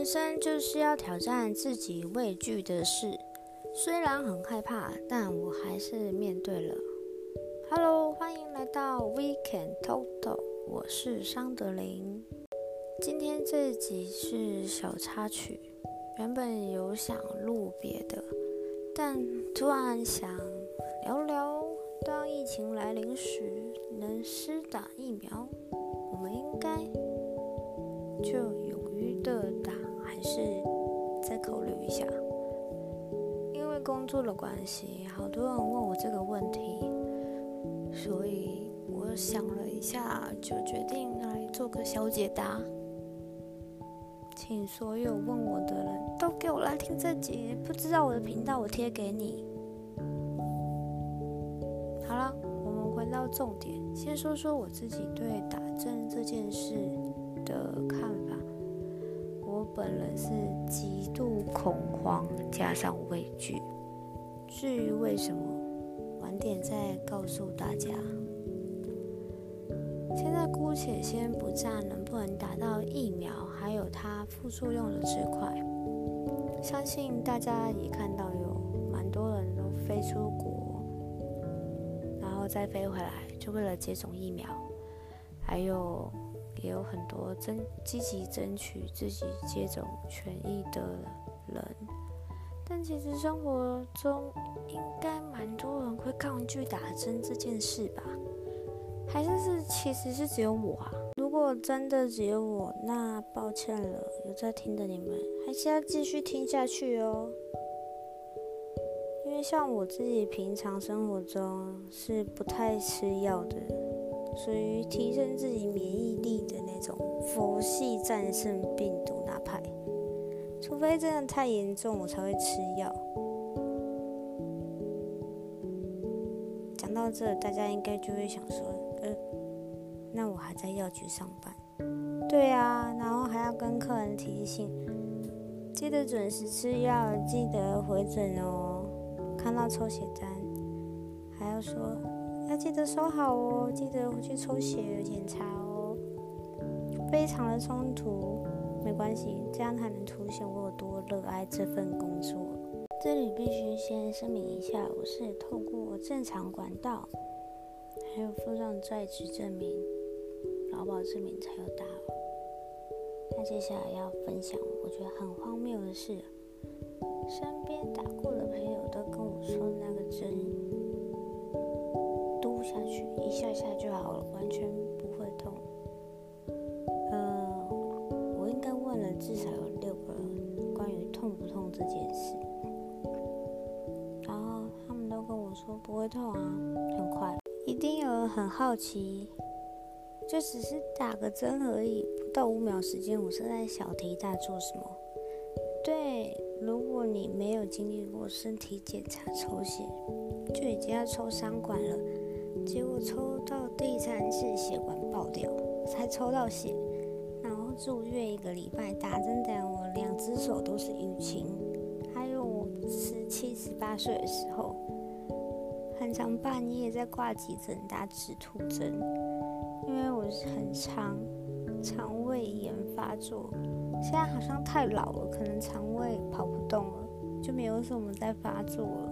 人生就是要挑战自己畏惧的事，虽然很害怕，但我还是面对了。Hello，欢迎来到 Weekend Total，我是桑德林。今天这集是小插曲，原本有想录别的，但突然想聊聊，当疫情来临时，能施打疫苗，我们应该就勇于的打，还是再考虑一下？因为工作的关系，好多人问我这个问题，所以我想了一下，就决定来做个小解答。请所有问我的人都给我来听这集，不知道我的频道，我贴给你。好了，我们回到重点，先说说我自己对打针这件事的看法。本人是极度恐慌加上畏惧。至于为什么，晚点再告诉大家。现在姑且先不占能不能打到疫苗，还有它副作用的这块。相信大家也看到有蛮多人都飞出国，然后再飞回来，就为了接种疫苗。还有也有很多争积极争取自己接种权益的人。但其实生活中应该蛮多人会抗拒打针这件事吧？还是是，其实是只有我啊。如果真的只有我，那抱歉了，有在听的你们，还是要继续听下去哦。因为像我自己平常生活中是不太吃药的，属于提升自己免疫力的那种佛系战胜病毒那派。除非真的太严重，我才会吃药。讲到这，大家应该就会想说。呃，那我还在药局上班，对啊，然后还要跟客人提醒，记得准时吃药，记得回诊哦。看到抽血单，还要说要记得收好哦，记得回去抽血检查哦。非常的冲突，没关系，这样才能凸显我有多热爱这份工作。这里必须先声明一下，我是透过正常管道。还有附上在职证明、劳保证明才有打。那接下来要分享，我觉得很荒谬的是，身边打过的朋友都跟我说，那个针去一下下就好了，完全不会痛。呃，我应该问了至少有六个人关于痛不痛这件事，然后他们都跟我说不会痛啊，很快。一定有人很好奇，就只是打个针而已，不到五秒时间，我是在小题大做什么？对，如果你没有经历过身体检查抽血，就已经要抽三管了，结果抽到第三次血管爆掉，才抽到血，然后住院一个礼拜，打针等我两只手都是淤青，还有我十七十八岁的时候。很常半夜在挂急诊打止吐针，因为我是很常肠胃炎发作。现在好像太老了，可能肠胃跑不动了，就没有什么在发作了。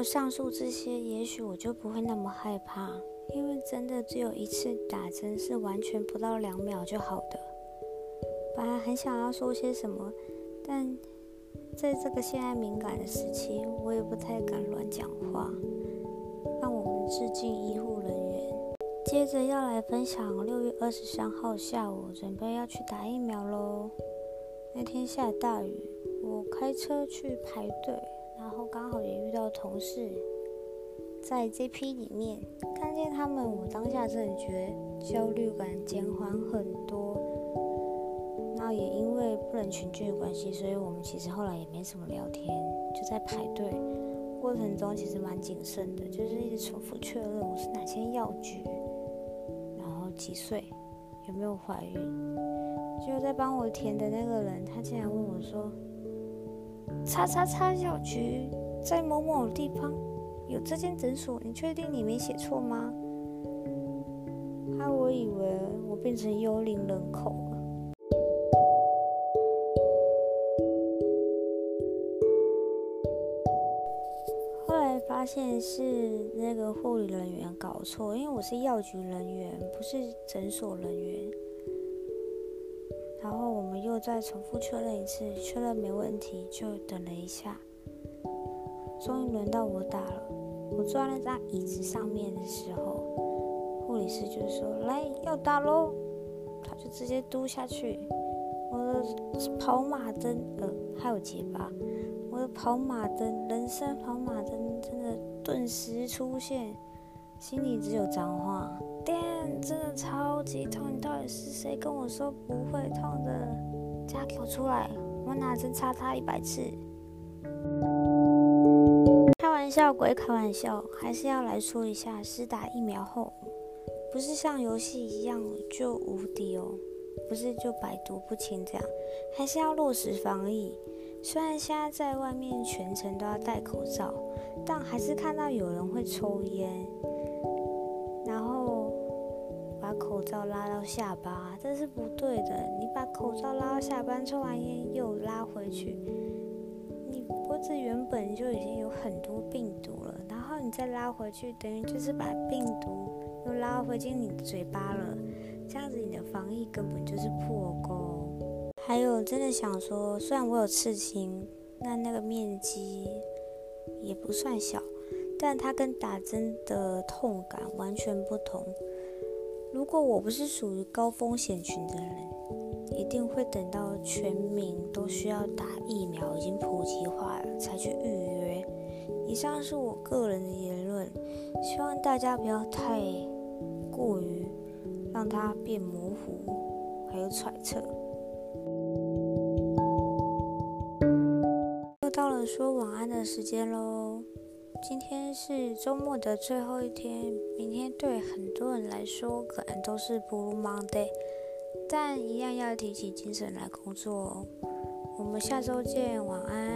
有上述这些，也许我就不会那么害怕，因为真的只有一次打针是完全不到两秒就好的。本来很想要说些什么，但在这个现在敏感的时期，我也不太敢乱讲话。让我们致敬医护人员。接着要来分享六月二十三号下午准备要去打疫苗喽。那天下大雨，我开车去排队，刚好也遇到同事，在这批里面看见他们，我当下真的觉得焦虑感减缓很多。那也因为不能群聚的关系，所以我们其实后来也没什么聊天，就在排队。过程中其实蛮谨慎的，就是一直重复确认我是哪间药局，然后几岁，有没有怀孕。就在帮我填的那个人，他竟然问我说：“叉叉叉药局在某某地方有这间诊所你确定你没写错吗？害我以为我变成幽灵人口了。后来发现是那个护理人员搞错因为我是药局人员不是诊所人员。然后我们又再重复确认一次确认没问题就等了一下。终于轮到我打了，我坐在那张椅子上面的时候，护理师就说：“来，要打喽！”他就直接嘟下去。我的跑马灯，呃，还有结巴。我的跑马灯，人生跑马灯，真的顿时出现，心里只有脏话。天，真的超级痛！你到底是谁跟我说不会痛的？加给我出来！我拿针插他一百次。笑归开玩笑，还是要来说一下，施打疫苗后，不是像游戏一样就无敌哦，不是就百毒不侵这样，还是要落实防疫。虽然现在在外面全程都要戴口罩，但还是看到有人会抽烟。然后把口罩拉到下巴，这是不对的。你把口罩拉到下巴，抽完烟又拉回去，你脖子原本就已经有很多病毒了，然后你再拉回去，等于就是把病毒又拉回进你嘴巴了。这样子你的防疫根本就是破功。还有，真的想说，虽然我有刺青，那那个面积也不算小，但它跟打针的痛感完全不同。如果我不是属于高风险群的人，一定会等到全民都需要打疫苗，已经普及化了才去预约。以上是我个人的言论，希望大家不要太过于让它变模糊，还有揣测。又到了说晚安的时间喽。今天是周末的最后一天，明天对很多人来说可能都是 Blue Monday，但一样要提起精神来工作哦。我们下周见，晚安。